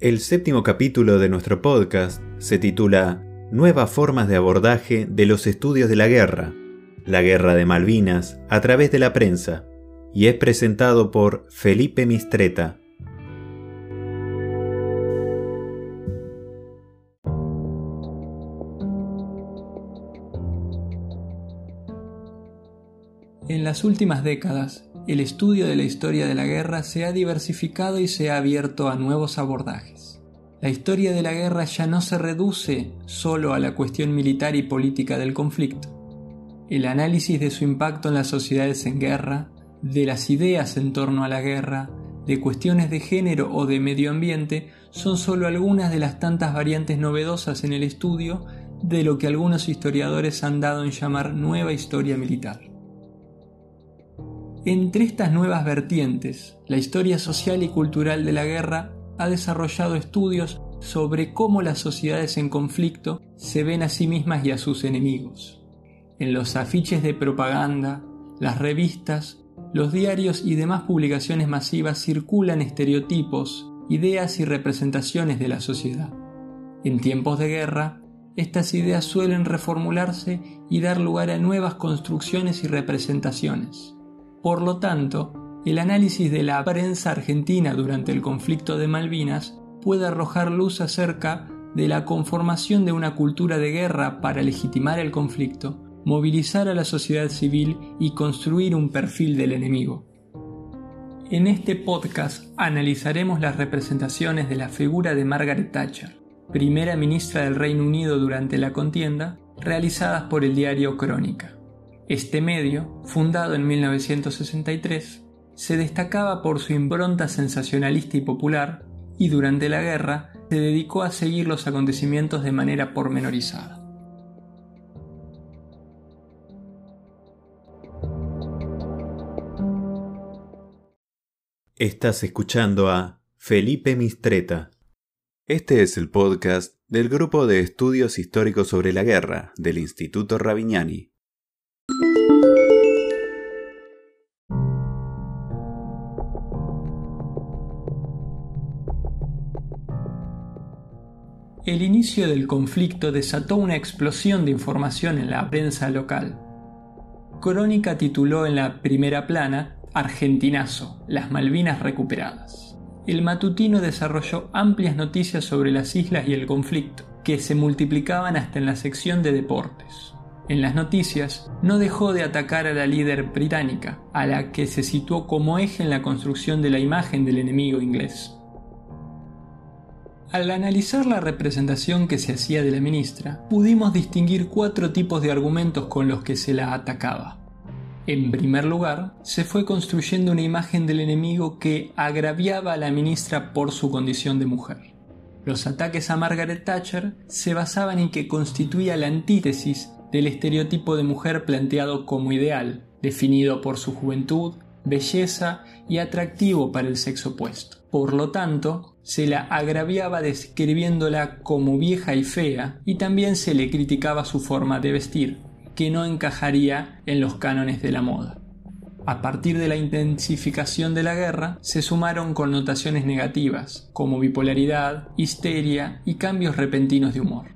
El séptimo capítulo de nuestro podcast se titula Nuevas formas de abordaje de los estudios de la guerra, la guerra de Malvinas a través de la prensa, y es presentado por Felipe Mistreta. En las últimas décadas, el estudio de la historia de la guerra se ha diversificado y se ha abierto a nuevos abordajes. La historia de la guerra ya no se reduce solo a la cuestión militar y política del conflicto. El análisis de su impacto en las sociedades en guerra, de las ideas en torno a la guerra, de cuestiones de género o de medio ambiente son solo algunas de las tantas variantes novedosas en el estudio de lo que algunos historiadores han dado en llamar nueva historia militar. Entre estas nuevas vertientes, la historia social y cultural de la guerra ha desarrollado estudios sobre cómo las sociedades en conflicto se ven a sí mismas y a sus enemigos. En los afiches de propaganda, las revistas, los diarios y demás publicaciones masivas circulan estereotipos, ideas y representaciones de la sociedad. En tiempos de guerra, estas ideas suelen reformularse y dar lugar a nuevas construcciones y representaciones. Por lo tanto, el análisis de la prensa argentina durante el conflicto de Malvinas puede arrojar luz acerca de la conformación de una cultura de guerra para legitimar el conflicto, movilizar a la sociedad civil y construir un perfil del enemigo. En este podcast analizaremos las representaciones de la figura de Margaret Thatcher, primera ministra del Reino Unido durante la contienda, realizadas por el diario Crónica. Este medio, fundado en 1963, se destacaba por su impronta sensacionalista y popular, y durante la guerra se dedicó a seguir los acontecimientos de manera pormenorizada. Estás escuchando a Felipe Mistreta. Este es el podcast del Grupo de Estudios Históricos sobre la Guerra del Instituto Ravignani. El inicio del conflicto desató una explosión de información en la prensa local. Crónica tituló en la primera plana Argentinazo, las Malvinas recuperadas. El matutino desarrolló amplias noticias sobre las islas y el conflicto, que se multiplicaban hasta en la sección de deportes. En las noticias, no dejó de atacar a la líder británica, a la que se situó como eje en la construcción de la imagen del enemigo inglés. Al analizar la representación que se hacía de la ministra, pudimos distinguir cuatro tipos de argumentos con los que se la atacaba. En primer lugar, se fue construyendo una imagen del enemigo que agraviaba a la ministra por su condición de mujer. Los ataques a Margaret Thatcher se basaban en que constituía la antítesis del estereotipo de mujer planteado como ideal, definido por su juventud, belleza y atractivo para el sexo opuesto. Por lo tanto, se la agraviaba describiéndola como vieja y fea y también se le criticaba su forma de vestir, que no encajaría en los cánones de la moda. A partir de la intensificación de la guerra, se sumaron connotaciones negativas, como bipolaridad, histeria y cambios repentinos de humor.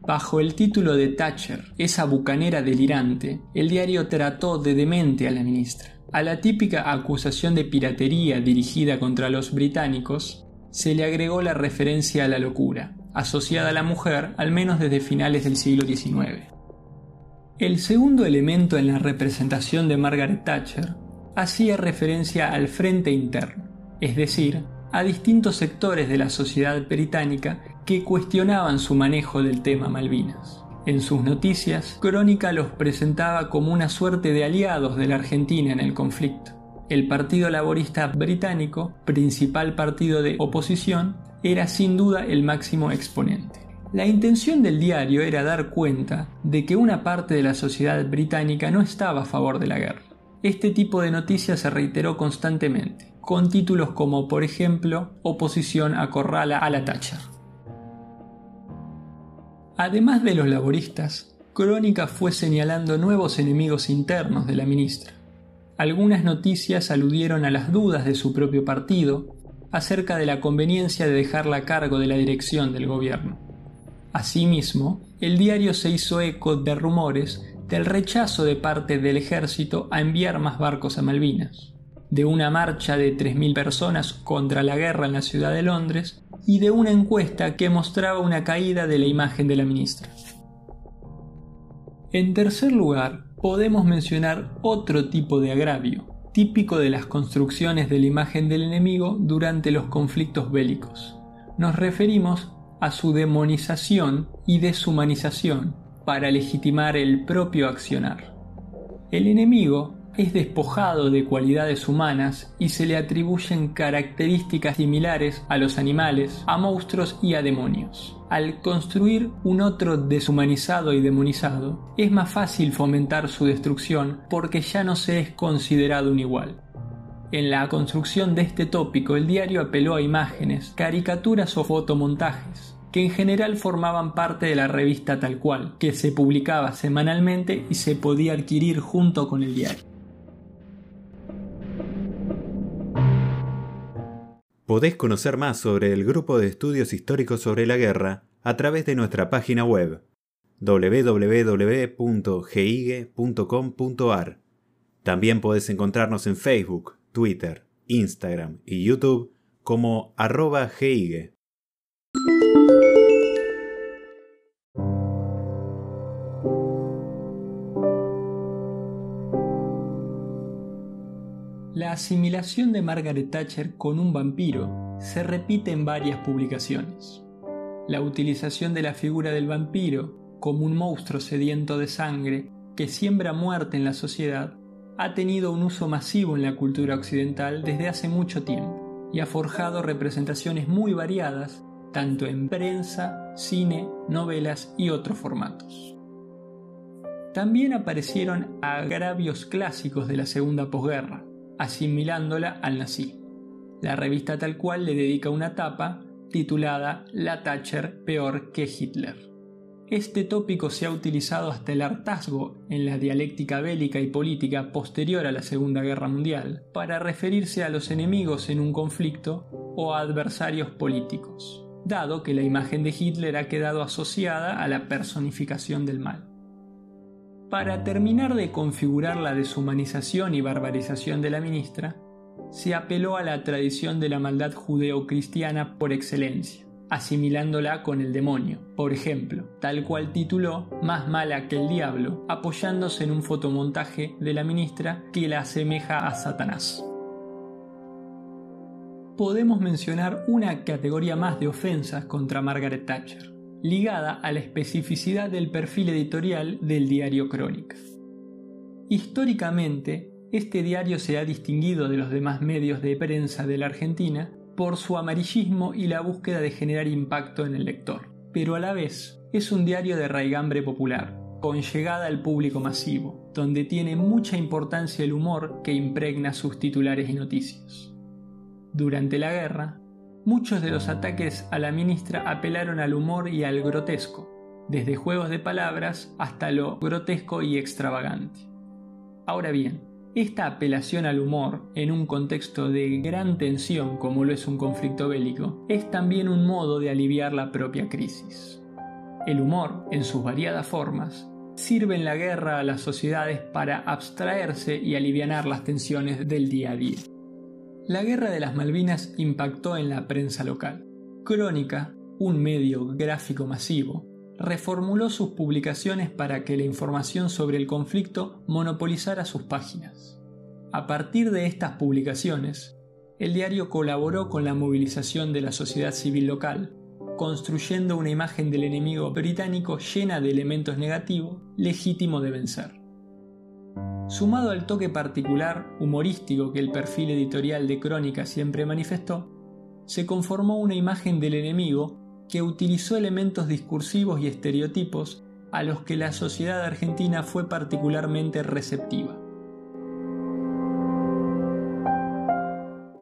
Bajo el título de Thatcher, esa bucanera delirante, el diario trató de demente a la ministra. A la típica acusación de piratería dirigida contra los británicos, se le agregó la referencia a la locura, asociada a la mujer al menos desde finales del siglo XIX. El segundo elemento en la representación de Margaret Thatcher hacía referencia al frente interno, es decir, a distintos sectores de la sociedad británica que cuestionaban su manejo del tema Malvinas. En sus noticias, Crónica los presentaba como una suerte de aliados de la Argentina en el conflicto. El Partido Laborista Británico, principal partido de oposición, era sin duda el máximo exponente. La intención del diario era dar cuenta de que una parte de la sociedad británica no estaba a favor de la guerra. Este tipo de noticias se reiteró constantemente, con títulos como por ejemplo Oposición acorrala a la Thatcher. Además de los laboristas, Crónica fue señalando nuevos enemigos internos de la ministra. Algunas noticias aludieron a las dudas de su propio partido acerca de la conveniencia de dejarla a cargo de la dirección del gobierno. Asimismo, el diario se hizo eco de rumores del rechazo de parte del ejército a enviar más barcos a Malvinas, de una marcha de 3.000 personas contra la guerra en la ciudad de Londres y de una encuesta que mostraba una caída de la imagen de la ministra. En tercer lugar, podemos mencionar otro tipo de agravio, típico de las construcciones de la imagen del enemigo durante los conflictos bélicos. Nos referimos a su demonización y deshumanización para legitimar el propio accionar. El enemigo es despojado de cualidades humanas y se le atribuyen características similares a los animales, a monstruos y a demonios. Al construir un otro deshumanizado y demonizado, es más fácil fomentar su destrucción porque ya no se es considerado un igual. En la construcción de este tópico, el diario apeló a imágenes, caricaturas o fotomontajes, que en general formaban parte de la revista tal cual, que se publicaba semanalmente y se podía adquirir junto con el diario. Podés conocer más sobre el Grupo de Estudios Históricos sobre la Guerra a través de nuestra página web www.gigue.com.ar. También podés encontrarnos en Facebook, Twitter, Instagram y YouTube como arroba. Asimilación de Margaret Thatcher con un vampiro se repite en varias publicaciones. La utilización de la figura del vampiro como un monstruo sediento de sangre que siembra muerte en la sociedad ha tenido un uso masivo en la cultura occidental desde hace mucho tiempo y ha forjado representaciones muy variadas tanto en prensa, cine, novelas y otros formatos. También aparecieron agravios clásicos de la segunda posguerra, asimilándola al nazi. La revista tal cual le dedica una tapa titulada La Thatcher peor que Hitler. Este tópico se ha utilizado hasta el hartazgo en la dialéctica bélica y política posterior a la Segunda Guerra Mundial para referirse a los enemigos en un conflicto o a adversarios políticos, dado que la imagen de Hitler ha quedado asociada a la personificación del mal. Para terminar de configurar la deshumanización y barbarización de la ministra, se apeló a la tradición de la maldad judeo-cristiana por excelencia, asimilándola con el demonio, por ejemplo, tal cual tituló Más mala que el diablo, apoyándose en un fotomontaje de la ministra que la asemeja a Satanás. Podemos mencionar una categoría más de ofensas contra Margaret Thatcher ligada a la especificidad del perfil editorial del diario Crónica. Históricamente, este diario se ha distinguido de los demás medios de prensa de la Argentina por su amarillismo y la búsqueda de generar impacto en el lector, pero a la vez es un diario de raigambre popular, con llegada al público masivo, donde tiene mucha importancia el humor que impregna sus titulares y noticias. Durante la guerra, muchos de los ataques a la ministra apelaron al humor y al grotesco, desde juegos de palabras hasta lo grotesco y extravagante. Ahora bien, esta apelación al humor, en un contexto de gran tensión como lo es un conflicto bélico, es también un modo de aliviar la propia crisis. El humor, en sus variadas formas, sirve en la guerra a las sociedades para abstraerse y aliviar las tensiones del día a día. La Guerra de las Malvinas impactó en la prensa local. Crónica, un medio gráfico masivo, reformuló sus publicaciones para que la información sobre el conflicto monopolizara sus páginas. A partir de estas publicaciones, el diario colaboró con la movilización de la sociedad civil local, construyendo una imagen del enemigo británico llena de elementos negativos, legítimo de vencer. Sumado al toque particular, humorístico que el perfil editorial de Crónica siempre manifestó, se conformó una imagen del enemigo que utilizó elementos discursivos y estereotipos a los que la sociedad argentina fue particularmente receptiva.